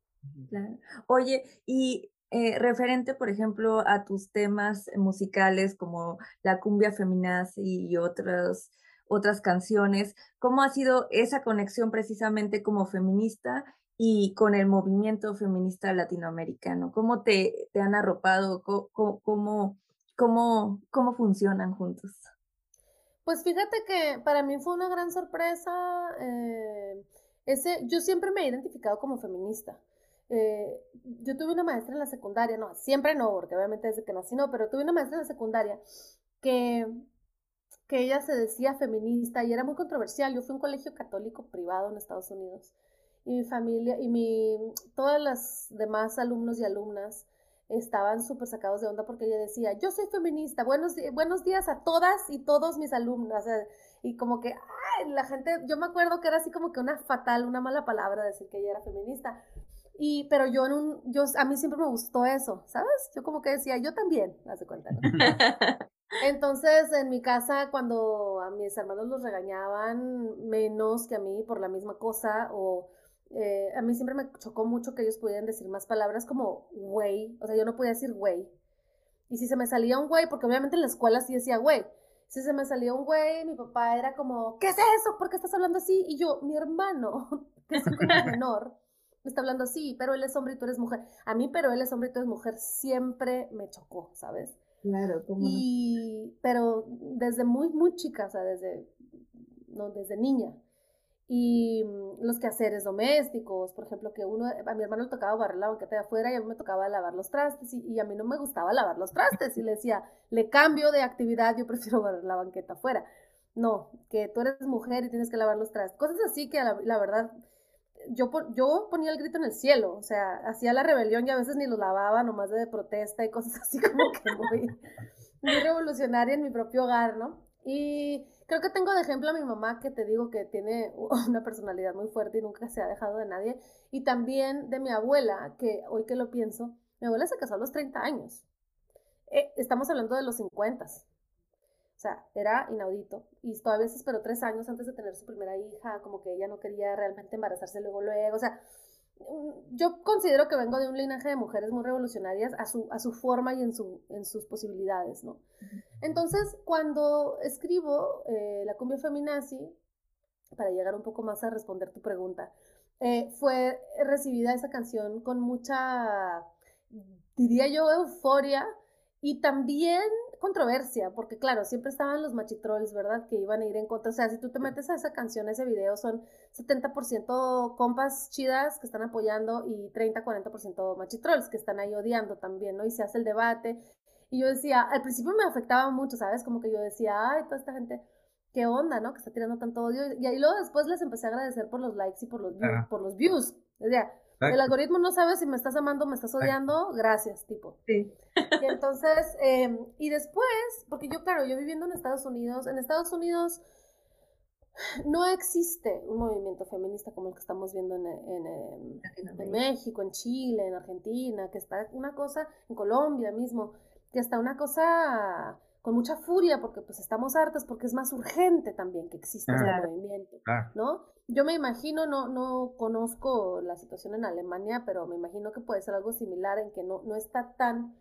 Oye, y eh, referente, por ejemplo, a tus temas musicales como la cumbia feminazi y otras, otras canciones, ¿cómo ha sido esa conexión precisamente como feminista y con el movimiento feminista latinoamericano? ¿Cómo te, te han arropado? ¿Cómo, cómo, cómo, cómo funcionan juntos? Pues fíjate que para mí fue una gran sorpresa. Eh, ese, yo siempre me he identificado como feminista. Eh, yo tuve una maestra en la secundaria, no, siempre no, porque obviamente desde que nací no, pero tuve una maestra en la secundaria que, que ella se decía feminista y era muy controversial. Yo fui a un colegio católico privado en Estados Unidos y mi familia y mi, todas las demás alumnos y alumnas estaban súper sacados de onda porque ella decía, yo soy feminista, buenos, buenos días a todas y todos mis alumnos. y como que, ay, la gente, yo me acuerdo que era así como que una fatal, una mala palabra decir que ella era feminista. Y, pero yo en un, yo, a mí siempre me gustó eso, ¿sabes? Yo como que decía, yo también, hace cuenta. Entonces, en mi casa, cuando a mis hermanos los regañaban menos que a mí por la misma cosa, o eh, a mí siempre me chocó mucho que ellos pudieran decir más palabras como güey, o sea, yo no podía decir güey. Y si se me salía un güey, porque obviamente en la escuela sí decía güey, si se me salía un güey, mi papá era como, ¿qué es eso? ¿Por qué estás hablando así? Y yo, mi hermano, que es un menor, me está hablando así, pero él es hombre y tú eres mujer. A mí, pero él es hombre y tú eres mujer, siempre me chocó, ¿sabes? Claro, ¿cómo y, pero desde muy, muy chica, o sea, desde, no, desde niña y mm, los quehaceres domésticos, por ejemplo, que uno, a mi hermano le tocaba barrer la banqueta de afuera y a mí me tocaba lavar los trastes y, a mí no me gustaba lavar los trastes y le decía, le cambio de actividad, yo prefiero barrer la banqueta afuera. No, que tú eres mujer y tienes que lavar los trastes. Cosas así que la, verdad, yo, yo ponía el grito en el cielo, o sea, hacía la rebelión y a veces ni lo lavaba, nomás de protesta y cosas así como que muy, muy revolucionaria en mi propio hogar, ¿no? Y Creo que tengo de ejemplo a mi mamá, que te digo que tiene una personalidad muy fuerte y nunca se ha dejado de nadie. Y también de mi abuela, que hoy que lo pienso, mi abuela se casó a los 30 años. Eh, estamos hablando de los 50. O sea, era inaudito. Y todavía se esperó tres años antes de tener su primera hija, como que ella no quería realmente embarazarse luego, luego. O sea, mm, yo considero que vengo de un linaje de mujeres muy revolucionarias a su, a su forma y en, su, en sus posibilidades, ¿no? Entonces, cuando escribo eh, la cumbia feminazi, para llegar un poco más a responder tu pregunta, eh, fue recibida esa canción con mucha, diría yo, euforia y también controversia, porque claro, siempre estaban los machitrolls, ¿verdad? Que iban a ir en contra. O sea, si tú te metes a esa canción, a ese video, son 70% compas chidas que están apoyando y 30-40% machitrolls que están ahí odiando también, ¿no? Y se hace el debate y yo decía, al principio me afectaba mucho, ¿sabes? Como que yo decía, ay, toda esta gente, qué onda, ¿no? Que está tirando tanto odio. Y ahí luego después les empecé a agradecer por los likes y por los views. Por los views. O sea, el algoritmo no sabe si me estás amando o me estás odiando, gracias, tipo. Sí. Y entonces, em, y después, porque yo, claro, yo viviendo en Estados Unidos, en Estados Unidos no existe un movimiento feminista como el que estamos viendo en, en, en México, en Chile, en Argentina, que está una cosa, en Colombia mismo que está una cosa con mucha furia porque pues estamos hartas porque es más urgente también que exista este movimiento, ¿no? Yo me imagino, no, no conozco la situación en Alemania, pero me imagino que puede ser algo similar en que no, no está tan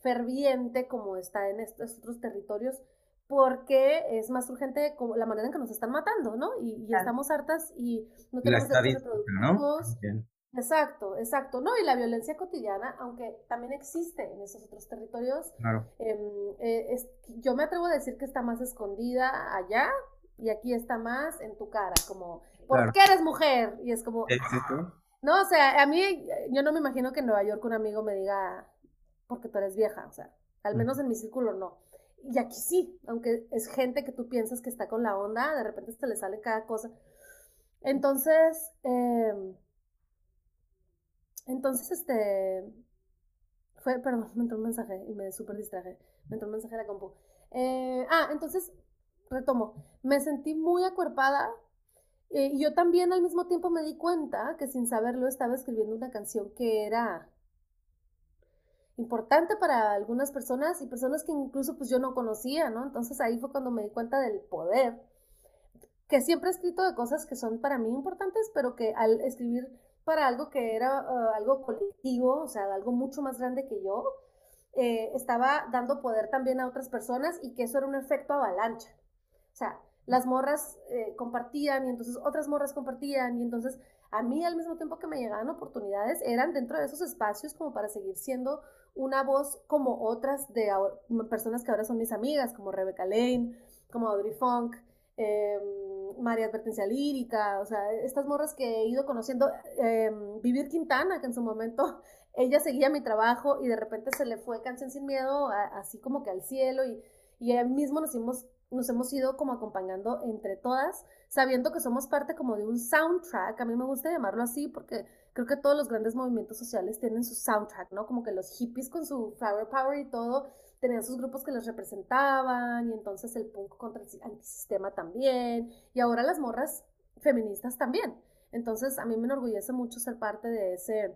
ferviente como está en estos otros territorios porque es más urgente como la manera en que nos están matando, ¿no? Y, estamos hartas y no tenemos derechos reproductivos. Exacto, exacto. No, y la violencia cotidiana, aunque también existe en esos otros territorios, em, eh, yo me atrevo a decir que está más escondida allá y aquí está más en tu cara, como, ¿por qué eres mujer? Y es como, no, o sea, a mí, yo no me imagino que en Nueva York un amigo me diga, porque tú eres vieja, o sea, al menos en mi círculo no. Y aquí sí, aunque es gente que tú piensas que está con la onda, de repente se le sale cada cosa. Entonces, eh, entonces, este, fue, perdón, me entró un mensaje y me súper distraje. Me entró un mensaje de la compu. Eh, ah, entonces, retomo. Me sentí muy acuerpada eh, y yo también al mismo tiempo me di cuenta que sin saberlo estaba escribiendo una canción que era importante para algunas personas y personas que incluso pues yo no conocía, ¿no? Entonces ahí fue cuando me di cuenta del poder, que siempre he escrito de cosas que son para mí importantes, pero que al escribir para algo que era uh, algo colectivo, o sea, algo mucho más grande que yo, eh, estaba dando poder también a otras personas y que eso era un efecto avalancha. O sea, las morras eh, compartían y entonces otras morras compartían y entonces a mí al mismo tiempo que me llegaban oportunidades eran dentro de esos espacios como para seguir siendo una voz como otras de personas que ahora son mis amigas, como Rebecca Lane, como Audrey Funk, eh, María Advertencia Lírica, o sea, estas morras que he ido conociendo, em, Vivir Quintana, que en su momento ella seguía mi trabajo y de repente se le fue Canción Sin Miedo, así como que al cielo, y, y ahí mismo nos hemos, nos hemos ido como acompañando entre todas, sabiendo que somos parte como de un soundtrack, a mí me gusta llamarlo así porque creo que todos los grandes movimientos sociales tienen su soundtrack, ¿no? Como que los hippies con su flower power y todo, tenían sus grupos que los representaban y entonces el punk contra el antisistema también y ahora las morras feministas también. Entonces a mí me enorgullece mucho ser parte de ese,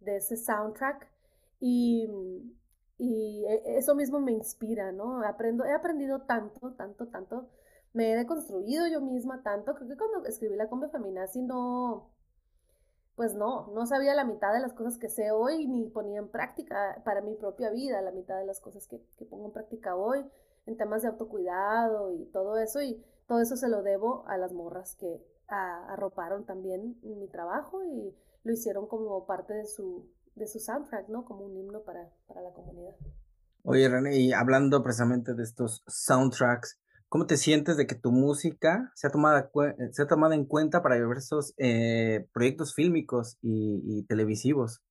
de ese soundtrack y, y e, eso mismo me inspira, ¿no? Aprendo, he aprendido tanto, tanto, tanto, me he deconstruido yo misma tanto, creo que cuando escribí la combi feminazi no pues no, no sabía la mitad de las cosas que sé hoy ni ponía en práctica para mi propia vida, la mitad de las cosas que, pongo en práctica hoy en temas de autocuidado y todo eso y todo eso se lo debo a las morras que arroparon también mi trabajo y lo hicieron como parte de su, de su soundtrack, ¿no? Como un himno para, para la comunidad. Oye, René, y hablando precisamente de estos soundtracks, ¿Cómo te sientes de que tu música sea tomada, sea tomada en cuenta para diversos eh, proyectos fílmicos y, televisivos?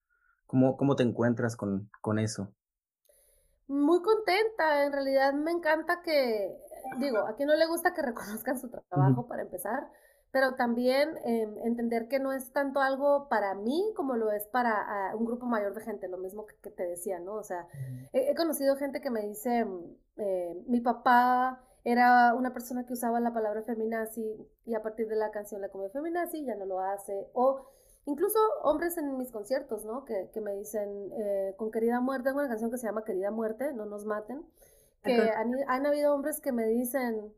¿Cómo, ¿Cómo, te encuentras con, con, eso? Muy contenta, en realidad me encanta que, digo, a quien no le gusta que reconozcan su trabajo para empezar, pero también em, entender que no es tanto algo para mí como lo es para ah, un grupo mayor de gente, lo mismo que, te decía, ¿no? O sea, he, conocido gente que me dice, mm, eh, mi papá era una persona que usaba la palabra feminazi y a partir de la canción la comió feminazi ya no lo hace. O incluso hombres en mis conciertos, ¿no? Que, que me dicen, eh, con Querida Muerte, tengo una canción que se llama Querida Muerte, no nos maten. Que han, han, habido hombres que me dicen,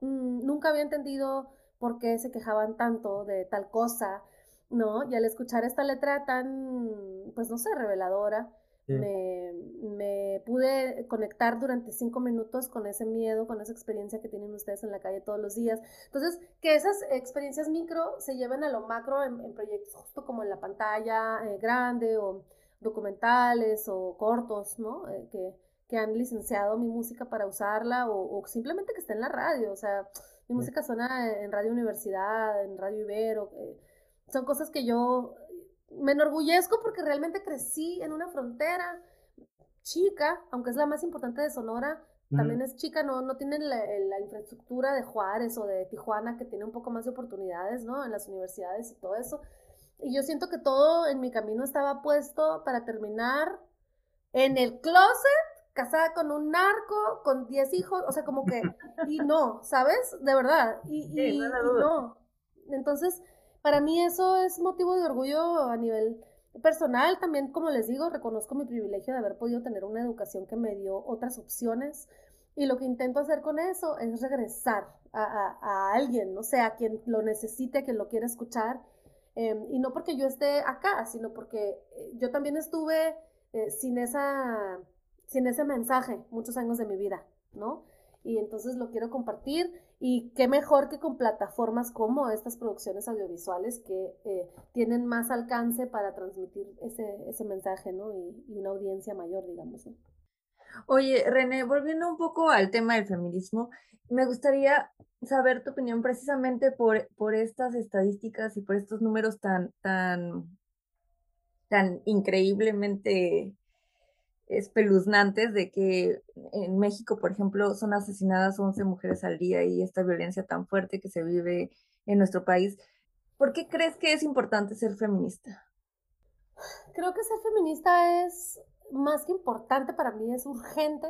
mm, nunca había entendido por qué se quejaban tanto de tal cosa, ¿no? Y al escuchar esta letra tan, pues no sé, reveladora, me, me, pude conectar durante cinco minutos con ese miedo, con esa experiencia que tienen ustedes en la calle todos los días. Entonces, que esas experiencias micro se lleven a lo macro en, proyectos justo como en la pantalla eh, grande o documentales o cortos, ¿no? Eh, que, que, han licenciado mi música para usarla o, simplemente que esté en la radio. O sea, mi música suena en Radio Universidad, en Radio Ibero. Eh, son cosas que yo me enorgullezco porque realmente crecí en una frontera chica, aunque es la más importante de Sonora, también es chica, no, no tienen la, infraestructura de Juárez o de Tijuana, que tiene un poco más de oportunidades, ¿no? En las universidades y todo eso. Y yo siento que todo en mi camino estaba puesto para terminar en el closet, casada con un narco, con 10 hijos, o sea, como que, y no, ¿sabes? De verdad, y, y no. Entonces, para mí eso es motivo de orgullo a nivel personal. También, como les digo, reconozco mi privilegio de haber podido tener una educación que me dio otras opciones. Y lo que intento hacer con eso es regresar a, alguien, no sé, a quien lo necesite, a quien lo quiera escuchar. Em, y no porque yo esté acá, sino porque eh, yo también estuve eh, sin, esa, sin ese mensaje muchos años de mi vida, ¿no? Y entonces lo quiero compartir y qué mejor que con plataformas como estas producciones audiovisuales que eh, tienen más alcance para transmitir ese, ese mensaje, ¿no? Y, una audiencia mayor, digamos, ¿no? Oye, René, volviendo un poco al tema del feminismo, me gustaría saber tu opinión precisamente por, por estas estadísticas y por estos números tan, tan, tan increíblemente espeluznantes de que en México, por ejemplo, son asesinadas 11 mujeres al día y esta violencia tan fuerte que se vive en nuestro país. ¿Por qué crees que es importante ser feminista? Creo que ser feminista es más que importante para mí, es urgente.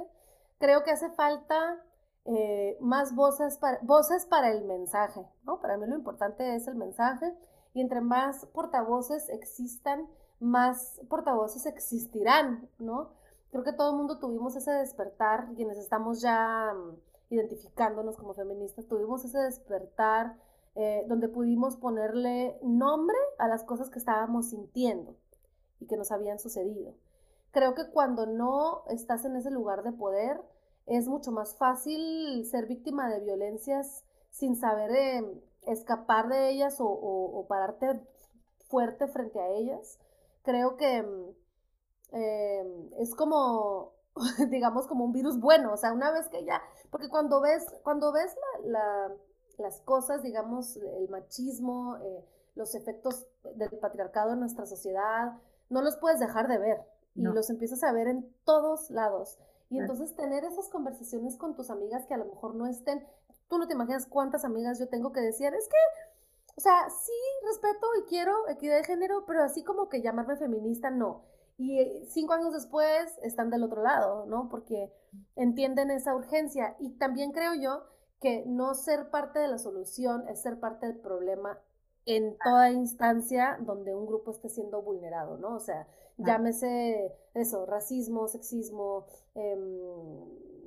Creo que hace falta eh, más voces para, voces para el mensaje, ¿no? Para mí lo importante es el mensaje y entre más portavoces existan, más portavoces existirán, ¿no? Creo que todo el mundo tuvimos ese despertar, quienes estamos ya mm, identificándonos como feministas, tuvimos ese despertar eh, donde pudimos ponerle nombre a las cosas que estábamos sintiendo y que nos habían sucedido. Creo que cuando no estás en ese lugar de poder, es mucho más fácil ser víctima de violencias sin saber eh, escapar de ellas o, pararte fuerte frente a ellas. Creo que mm, eh, es como, digamos, como un virus bueno, o sea, una vez que ya, porque cuando ves, cuando ves las cosas, digamos, el machismo, eh, los efectos del patriarcado en nuestra sociedad, no los puedes dejar de ver y los empiezas a ver en todos lados. Y entonces tener esas conversaciones con tus amigas que a lo mejor no estén, tú no te imaginas cuántas amigas yo tengo que decir, es que, o sea, sí respeto y quiero equidad de género, pero así como que llamarme feminista, no. Y eh, cinco años después están del otro lado, ¿no? Porque entienden esa urgencia. Y también creo yo que no ser parte de la solución es ser parte del problema en toda instancia donde un grupo esté siendo vulnerado, ¿no? O sea, llámese eso, racismo, sexismo, em,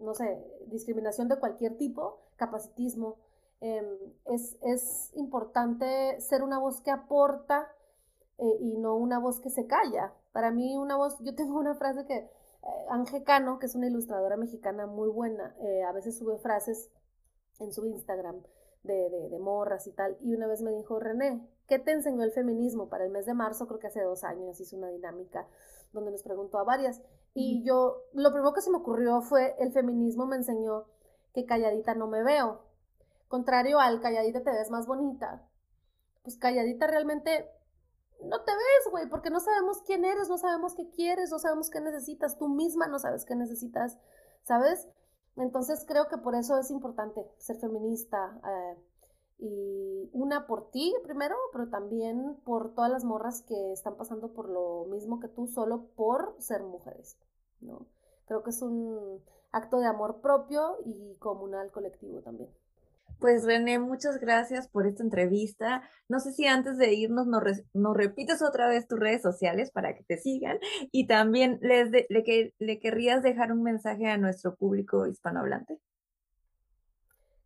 no sé, discriminación de cualquier tipo, capacitismo. Em, es, es, importante ser una voz que aporta eh, y no una voz que se calla. Para mí una voz, yo tengo una frase que eh, Ángel Cano, que es una ilustradora mexicana muy buena, eh, a veces sube frases en su Instagram de, de, morras y tal. Y una vez me dijo, René, ¿qué te enseñó el feminismo? Para el mes de marzo, creo que hace dos años, hizo una dinámica donde nos preguntó a varias. Y yo, lo primero que se me ocurrió fue, el feminismo me enseñó que calladita no me veo. Contrario al calladita te ves más bonita. Pues calladita realmente no te ves, güey, porque no sabemos quién eres, no sabemos qué quieres, no sabemos qué necesitas, tú misma no sabes qué necesitas, ¿sabes? Entonces creo que por eso es importante ser feminista. Eh, y una por ti primero, pero también por todas las morras que están pasando por lo mismo que tú solo por ser mujeres, ¿no? Creo que es un acto de amor propio y comunal colectivo también. Pues René, muchas gracias por esta entrevista. No sé si antes de irnos nos, nos repites otra vez tus redes sociales para que te sigan y también les le, que, le querrías dejar un mensaje a nuestro público hispanohablante.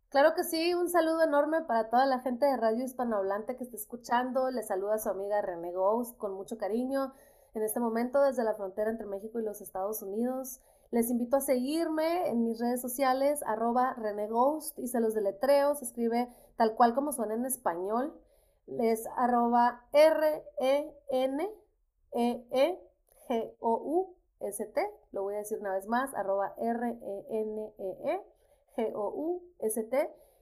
Claro que sí, un saludo enorme para toda la gente de Radio Hispanohablante que está escuchando. Le saluda a su amiga René Ghost con mucho cariño en este momento desde la frontera entre México y los Estados Unidos. Les invito a seguirme en mis redes sociales, arroba reneghost, y se los deletreo, se escribe tal cual como suena en español. Es arroba R-E-N-E-E-G-O-U-S-T. Lo voy a decir una vez más, arroba R-E-N-E-E-G-O-U-S-T.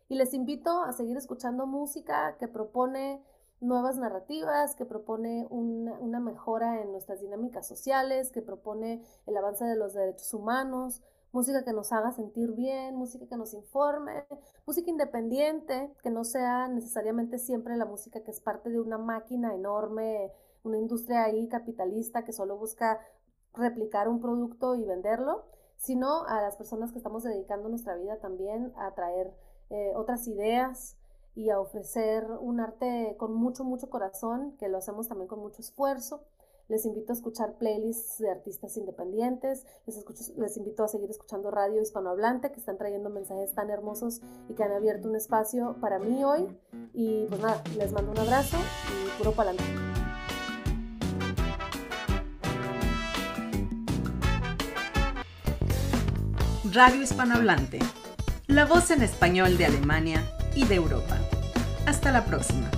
Y les invito a seguir escuchando música que propone nuevas narrativas, que propone una, mejora en nuestras dinámicas sociales, que propone el avance de los derechos humanos, música que nos haga sentir bien, música que nos informe, música independiente, que no sea necesariamente siempre la música que es parte de una máquina enorme, una industria ahí capitalista que solo busca replicar un producto y venderlo, sino a las personas que estamos dedicando nuestra vida también a traer eh, otras ideas, y a ofrecer un arte con mucho, mucho corazón, que lo hacemos también con mucho esfuerzo. Les invito a escuchar playlists de artistas independientes, les, les invito a seguir escuchando radio hispanohablante, que están trayendo mensajes tan hermosos y que han abierto un espacio para mí hoy. Y pues nada, les mando un abrazo y puro palante. Radio Hispanohablante, la voz en español de Alemania y de Europa. Hasta la próxima.